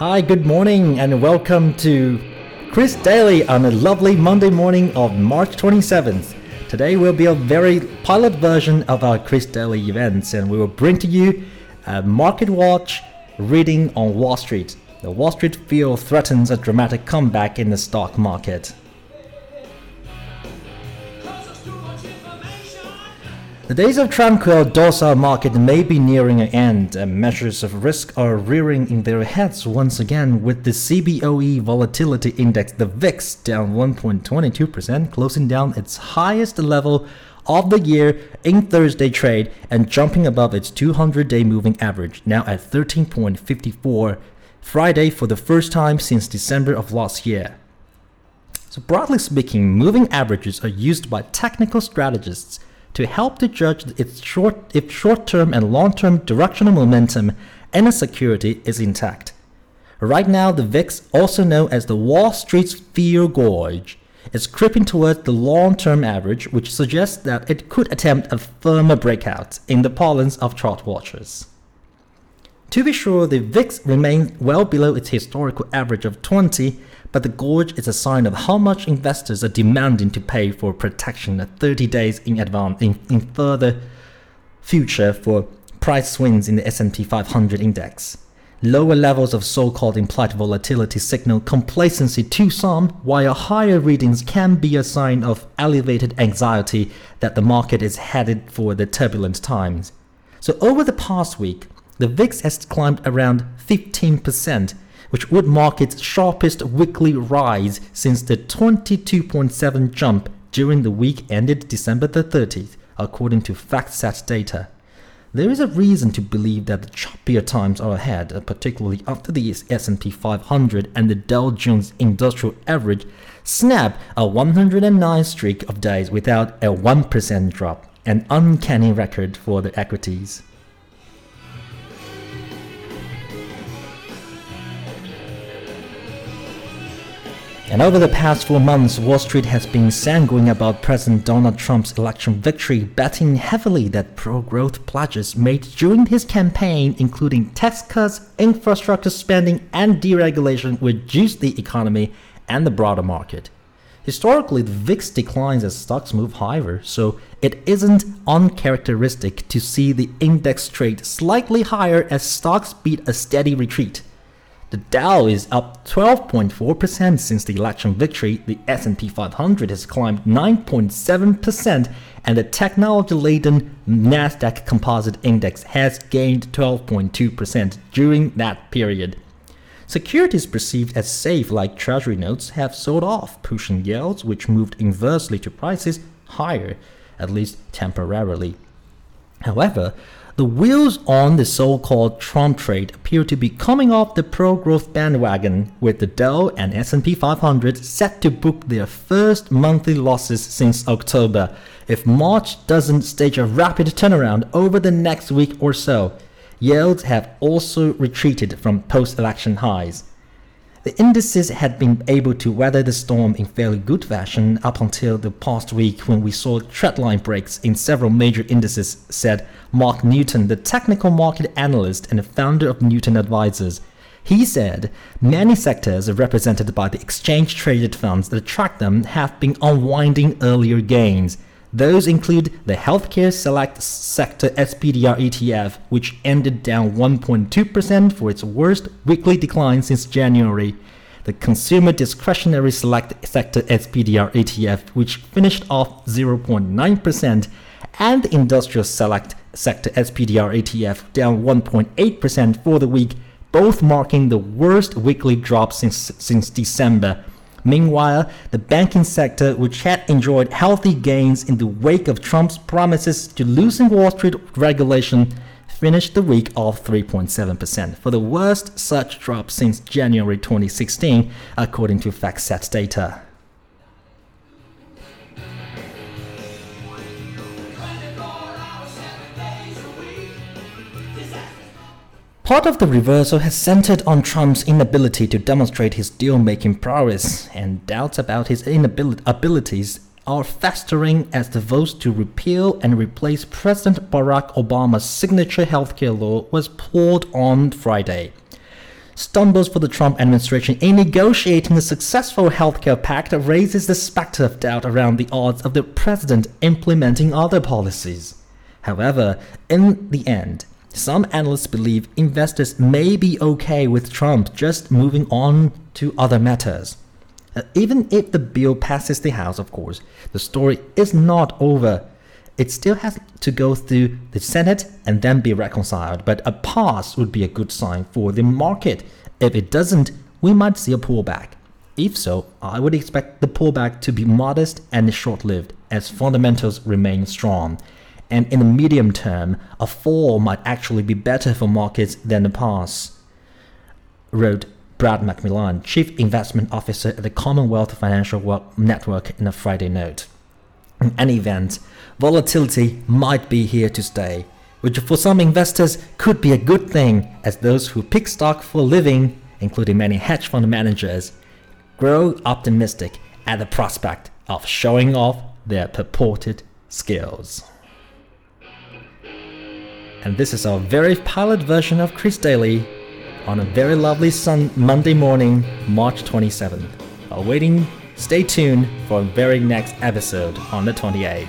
Hi, good morning, and welcome to Kris Daily on a lovely Monday morning of March 27th. Today will be a very pilot version of our Kris Daily events, and we will bring to you a Market Watch reading on Wall Street. The Wall Street Fear threatens a dramatic comeback in the stock market. The days of tranquil, docile market may be nearing an end, and measures of risk are rearing in their heads once again, with the CBOE volatility index, the VIX, down 1.22%, closing down its highest level of the year in Thursday trade and jumping above its 200-day moving average, now at 13.54 Friday for the first time since December of last year. So broadly speaking, moving averages are used by technical strategists to help to judge its short, if short-term and long-term directional momentum and a security is intact. Right now, the VIX, also known as the Wall Street's fear gauge, is creeping towards the long-term average, which suggests that it could attempt a firmer breakout in the parlance of chart watchers. To be sure, the VIX remains well below its historical average of 20 but the gorge is a sign of how much investors are demanding to pay for protection at 30 days in advance in, in further future for price swings in the S&P 500 index. Lower levels of so-called implied volatility signal complacency to some, while higher readings can be a sign of elevated anxiety that the market is headed for the turbulent times. So over the past week, the VIX has climbed around 15%, which would mark its sharpest weekly rise since the 22.7 jump during the week ended December the 30th, according to FactSet data. There is a reason to believe that the choppier times are ahead, uh, particularly after the S&P 500 and the Dow Jones Industrial Average snap a 109 streak of days without a 1% drop, an uncanny record for the equities. And over the past four months, Wall Street has been sanguine about President Donald Trump's election victory, betting heavily that pro growth pledges made during his campaign, including tax cuts, infrastructure spending, and deregulation, would juice the economy and the broader market. Historically, the VIX declines as stocks move higher, so it isn't uncharacteristic to see the index trade slightly higher as stocks beat a steady retreat. The Dow is up 12.4% since the election victory. The S&P 500 has climbed 9.7% and the technology-laden Nasdaq Composite Index has gained 12.2% during that period. Securities perceived as safe like treasury notes have sold off, pushing yields which moved inversely to prices higher, at least temporarily. However, the wheels on the so-called Trump trade appear to be coming off the pro-growth bandwagon, with the Dow and S&P 500 set to book their first monthly losses since October if March doesn't stage a rapid turnaround over the next week or so. Yields have also retreated from post-election highs. The indices had been able to weather the storm in fairly good fashion up until the past week when we saw trendline breaks in several major indices, said Mark Newton, the technical market analyst and founder of Newton Advisors. He said many sectors represented by the exchange traded funds that track them have been unwinding earlier gains. Those include the Healthcare Select Sector SPDR ETF, which ended down 1.2% for its worst weekly decline since January. The Consumer Discretionary Select Sector SPDR ETF, which finished off 0.9%, and the Industrial Select Sector SPDR ETF, down 1.8% for the week, both marking the worst weekly drop since, since December. Meanwhile, the banking sector, which had enjoyed healthy gains in the wake of Trump's promises to loosen Wall Street regulation, finished the week off 3.7% for the worst such drop since January 2016, according to FactSet data. Part of the reversal has centered on Trump's inability to demonstrate his deal making prowess, and doubts about his abilities are festering as the votes to repeal and replace President Barack Obama's signature healthcare law was poured on Friday. stumbles for the Trump administration in negotiating a successful healthcare pact raises the specter of doubt around the odds of the president implementing other policies. However, in the end, some analysts believe investors may be okay with Trump just moving on to other matters. Uh, even if the bill passes the House, of course, the story is not over. It still has to go through the Senate and then be reconciled, but a pass would be a good sign for the market. If it doesn't, we might see a pullback. If so, I would expect the pullback to be modest and short lived as fundamentals remain strong. And in the medium term, a fall might actually be better for markets than a pass, wrote Brad McMillan, Chief Investment Officer at the Commonwealth Financial Network, in a Friday note. In any event, volatility might be here to stay, which for some investors could be a good thing, as those who pick stock for a living, including many hedge fund managers, grow optimistic at the prospect of showing off their purported skills. And this is our very pilot version of Kris Daily on a very lovely sun Monday morning, March 27th. While waiting, stay tuned for a very next episode on the 28th.